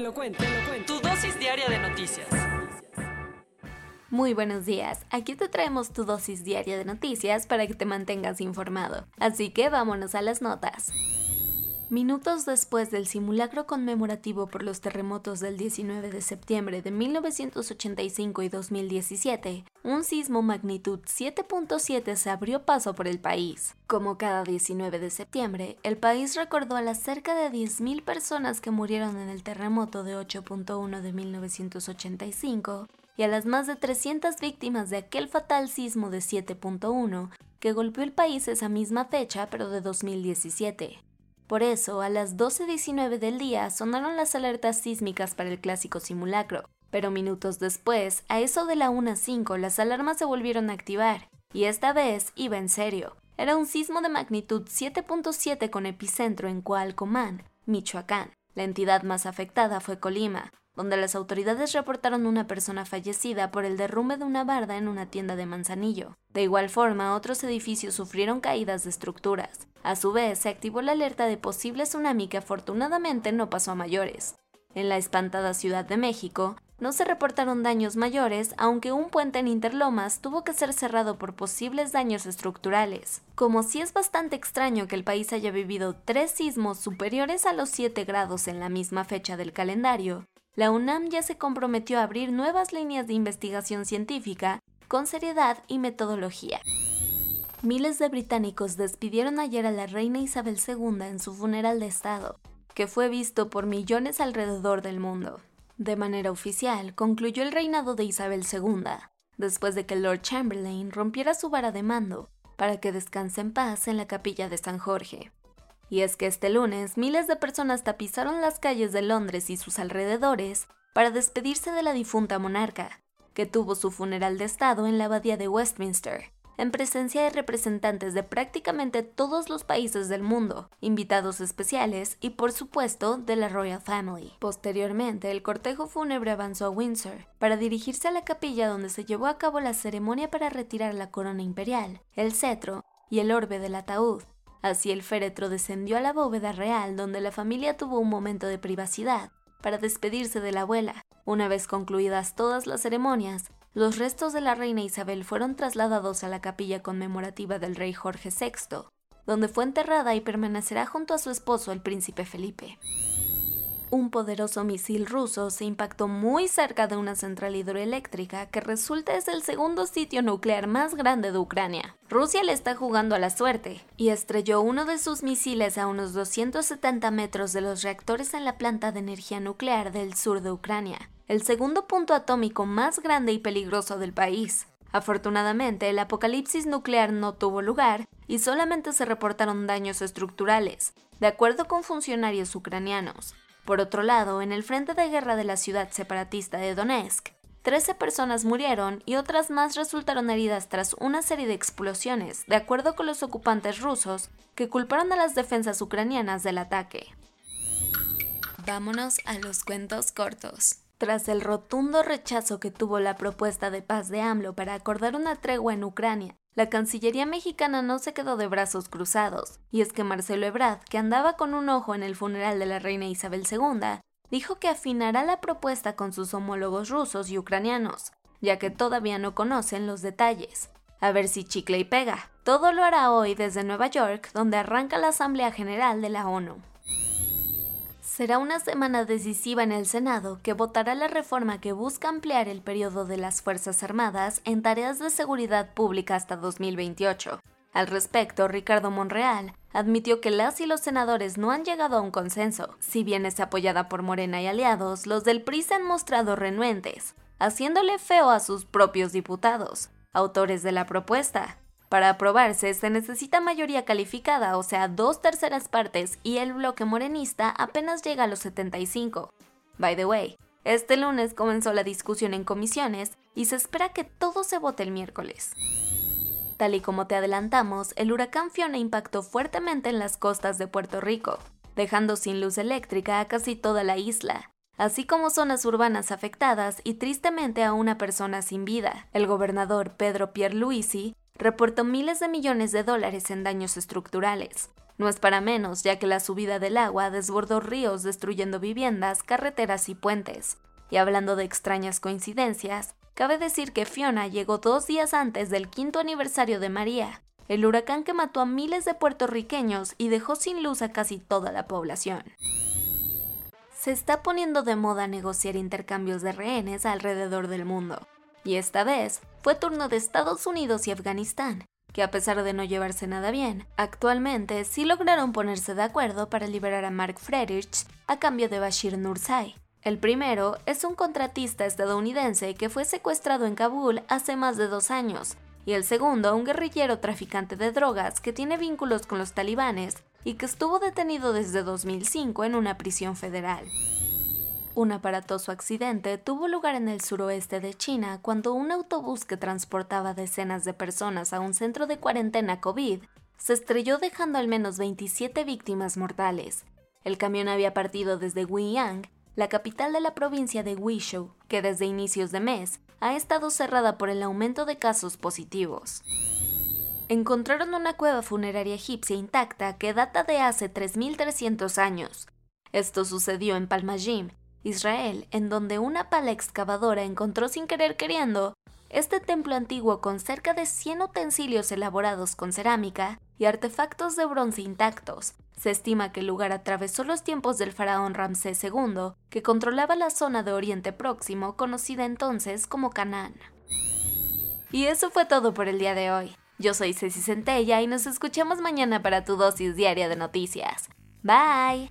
Te lo cuento, te lo cuento. Tu dosis diaria de noticias. Muy buenos días, aquí te traemos tu dosis diaria de noticias para que te mantengas informado. Así que vámonos a las notas. Minutos después del simulacro conmemorativo por los terremotos del 19 de septiembre de 1985 y 2017, un sismo magnitud 7.7 se abrió paso por el país. Como cada 19 de septiembre, el país recordó a las cerca de 10.000 personas que murieron en el terremoto de 8.1 de 1985 y a las más de 300 víctimas de aquel fatal sismo de 7.1 que golpeó el país esa misma fecha pero de 2017. Por eso, a las 12.19 del día sonaron las alertas sísmicas para el clásico simulacro, pero minutos después, a eso de la 1.05, las alarmas se volvieron a activar, y esta vez iba en serio. Era un sismo de magnitud 7.7 con epicentro en Coalcomán, Michoacán. La entidad más afectada fue Colima, donde las autoridades reportaron una persona fallecida por el derrumbe de una barda en una tienda de Manzanillo. De igual forma, otros edificios sufrieron caídas de estructuras. A su vez, se activó la alerta de posible tsunami que afortunadamente no pasó a mayores. En la espantada Ciudad de México, no se reportaron daños mayores, aunque un puente en Interlomas tuvo que ser cerrado por posibles daños estructurales. Como si es bastante extraño que el país haya vivido tres sismos superiores a los 7 grados en la misma fecha del calendario, la UNAM ya se comprometió a abrir nuevas líneas de investigación científica con seriedad y metodología. Miles de británicos despidieron ayer a la reina Isabel II en su funeral de Estado, que fue visto por millones alrededor del mundo. De manera oficial, concluyó el reinado de Isabel II, después de que Lord Chamberlain rompiera su vara de mando para que descanse en paz en la capilla de San Jorge. Y es que este lunes miles de personas tapizaron las calles de Londres y sus alrededores para despedirse de la difunta monarca, que tuvo su funeral de Estado en la abadía de Westminster, en presencia de representantes de prácticamente todos los países del mundo, invitados especiales y por supuesto de la Royal Family. Posteriormente, el cortejo fúnebre avanzó a Windsor para dirigirse a la capilla donde se llevó a cabo la ceremonia para retirar la corona imperial, el cetro y el orbe del ataúd. Así el féretro descendió a la bóveda real donde la familia tuvo un momento de privacidad para despedirse de la abuela. Una vez concluidas todas las ceremonias, los restos de la reina Isabel fueron trasladados a la capilla conmemorativa del rey Jorge VI, donde fue enterrada y permanecerá junto a su esposo el príncipe Felipe un poderoso misil ruso se impactó muy cerca de una central hidroeléctrica que resulta es el segundo sitio nuclear más grande de Ucrania. Rusia le está jugando a la suerte y estrelló uno de sus misiles a unos 270 metros de los reactores en la planta de energía nuclear del sur de Ucrania, el segundo punto atómico más grande y peligroso del país. Afortunadamente, el apocalipsis nuclear no tuvo lugar y solamente se reportaron daños estructurales, de acuerdo con funcionarios ucranianos. Por otro lado, en el frente de guerra de la ciudad separatista de Donetsk, 13 personas murieron y otras más resultaron heridas tras una serie de explosiones, de acuerdo con los ocupantes rusos, que culparon a las defensas ucranianas del ataque. Vámonos a los cuentos cortos. Tras el rotundo rechazo que tuvo la propuesta de paz de AMLO para acordar una tregua en Ucrania la Cancillería mexicana no se quedó de brazos cruzados, y es que Marcelo Ebrard, que andaba con un ojo en el funeral de la reina Isabel II, dijo que afinará la propuesta con sus homólogos rusos y ucranianos, ya que todavía no conocen los detalles. A ver si chicle y pega. Todo lo hará hoy desde Nueva York, donde arranca la Asamblea General de la ONU. Será una semana decisiva en el Senado que votará la reforma que busca ampliar el periodo de las Fuerzas Armadas en tareas de seguridad pública hasta 2028. Al respecto, Ricardo Monreal admitió que las y los senadores no han llegado a un consenso. Si bien es apoyada por Morena y aliados, los del PRI se han mostrado renuentes, haciéndole feo a sus propios diputados, autores de la propuesta. Para aprobarse se necesita mayoría calificada, o sea, dos terceras partes, y el bloque morenista apenas llega a los 75. By the way, este lunes comenzó la discusión en comisiones y se espera que todo se vote el miércoles. Tal y como te adelantamos, el huracán Fiona impactó fuertemente en las costas de Puerto Rico, dejando sin luz eléctrica a casi toda la isla, así como zonas urbanas afectadas y tristemente a una persona sin vida. El gobernador Pedro Pierluisi reportó miles de millones de dólares en daños estructurales. No es para menos, ya que la subida del agua desbordó ríos destruyendo viviendas, carreteras y puentes. Y hablando de extrañas coincidencias, Cabe decir que Fiona llegó dos días antes del quinto aniversario de María, el huracán que mató a miles de puertorriqueños y dejó sin luz a casi toda la población. Se está poniendo de moda negociar intercambios de rehenes alrededor del mundo, y esta vez fue turno de Estados Unidos y Afganistán, que a pesar de no llevarse nada bien, actualmente sí lograron ponerse de acuerdo para liberar a Mark Friedrich a cambio de Bashir Nursai, el primero es un contratista estadounidense que fue secuestrado en Kabul hace más de dos años, y el segundo un guerrillero traficante de drogas que tiene vínculos con los talibanes y que estuvo detenido desde 2005 en una prisión federal. Un aparatoso accidente tuvo lugar en el suroeste de China cuando un autobús que transportaba decenas de personas a un centro de cuarentena COVID se estrelló dejando al menos 27 víctimas mortales. El camión había partido desde Guiyang la capital de la provincia de Guizhou, que desde inicios de mes ha estado cerrada por el aumento de casos positivos. Encontraron una cueva funeraria egipcia intacta que data de hace 3.300 años. Esto sucedió en Palmajim, Israel, en donde una pala excavadora encontró sin querer queriendo este templo antiguo con cerca de 100 utensilios elaborados con cerámica y artefactos de bronce intactos, se estima que el lugar atravesó los tiempos del faraón Ramsés II, que controlaba la zona de Oriente Próximo conocida entonces como Canaán. Y eso fue todo por el día de hoy. Yo soy Ceci Centella y nos escuchamos mañana para tu dosis diaria de noticias. Bye.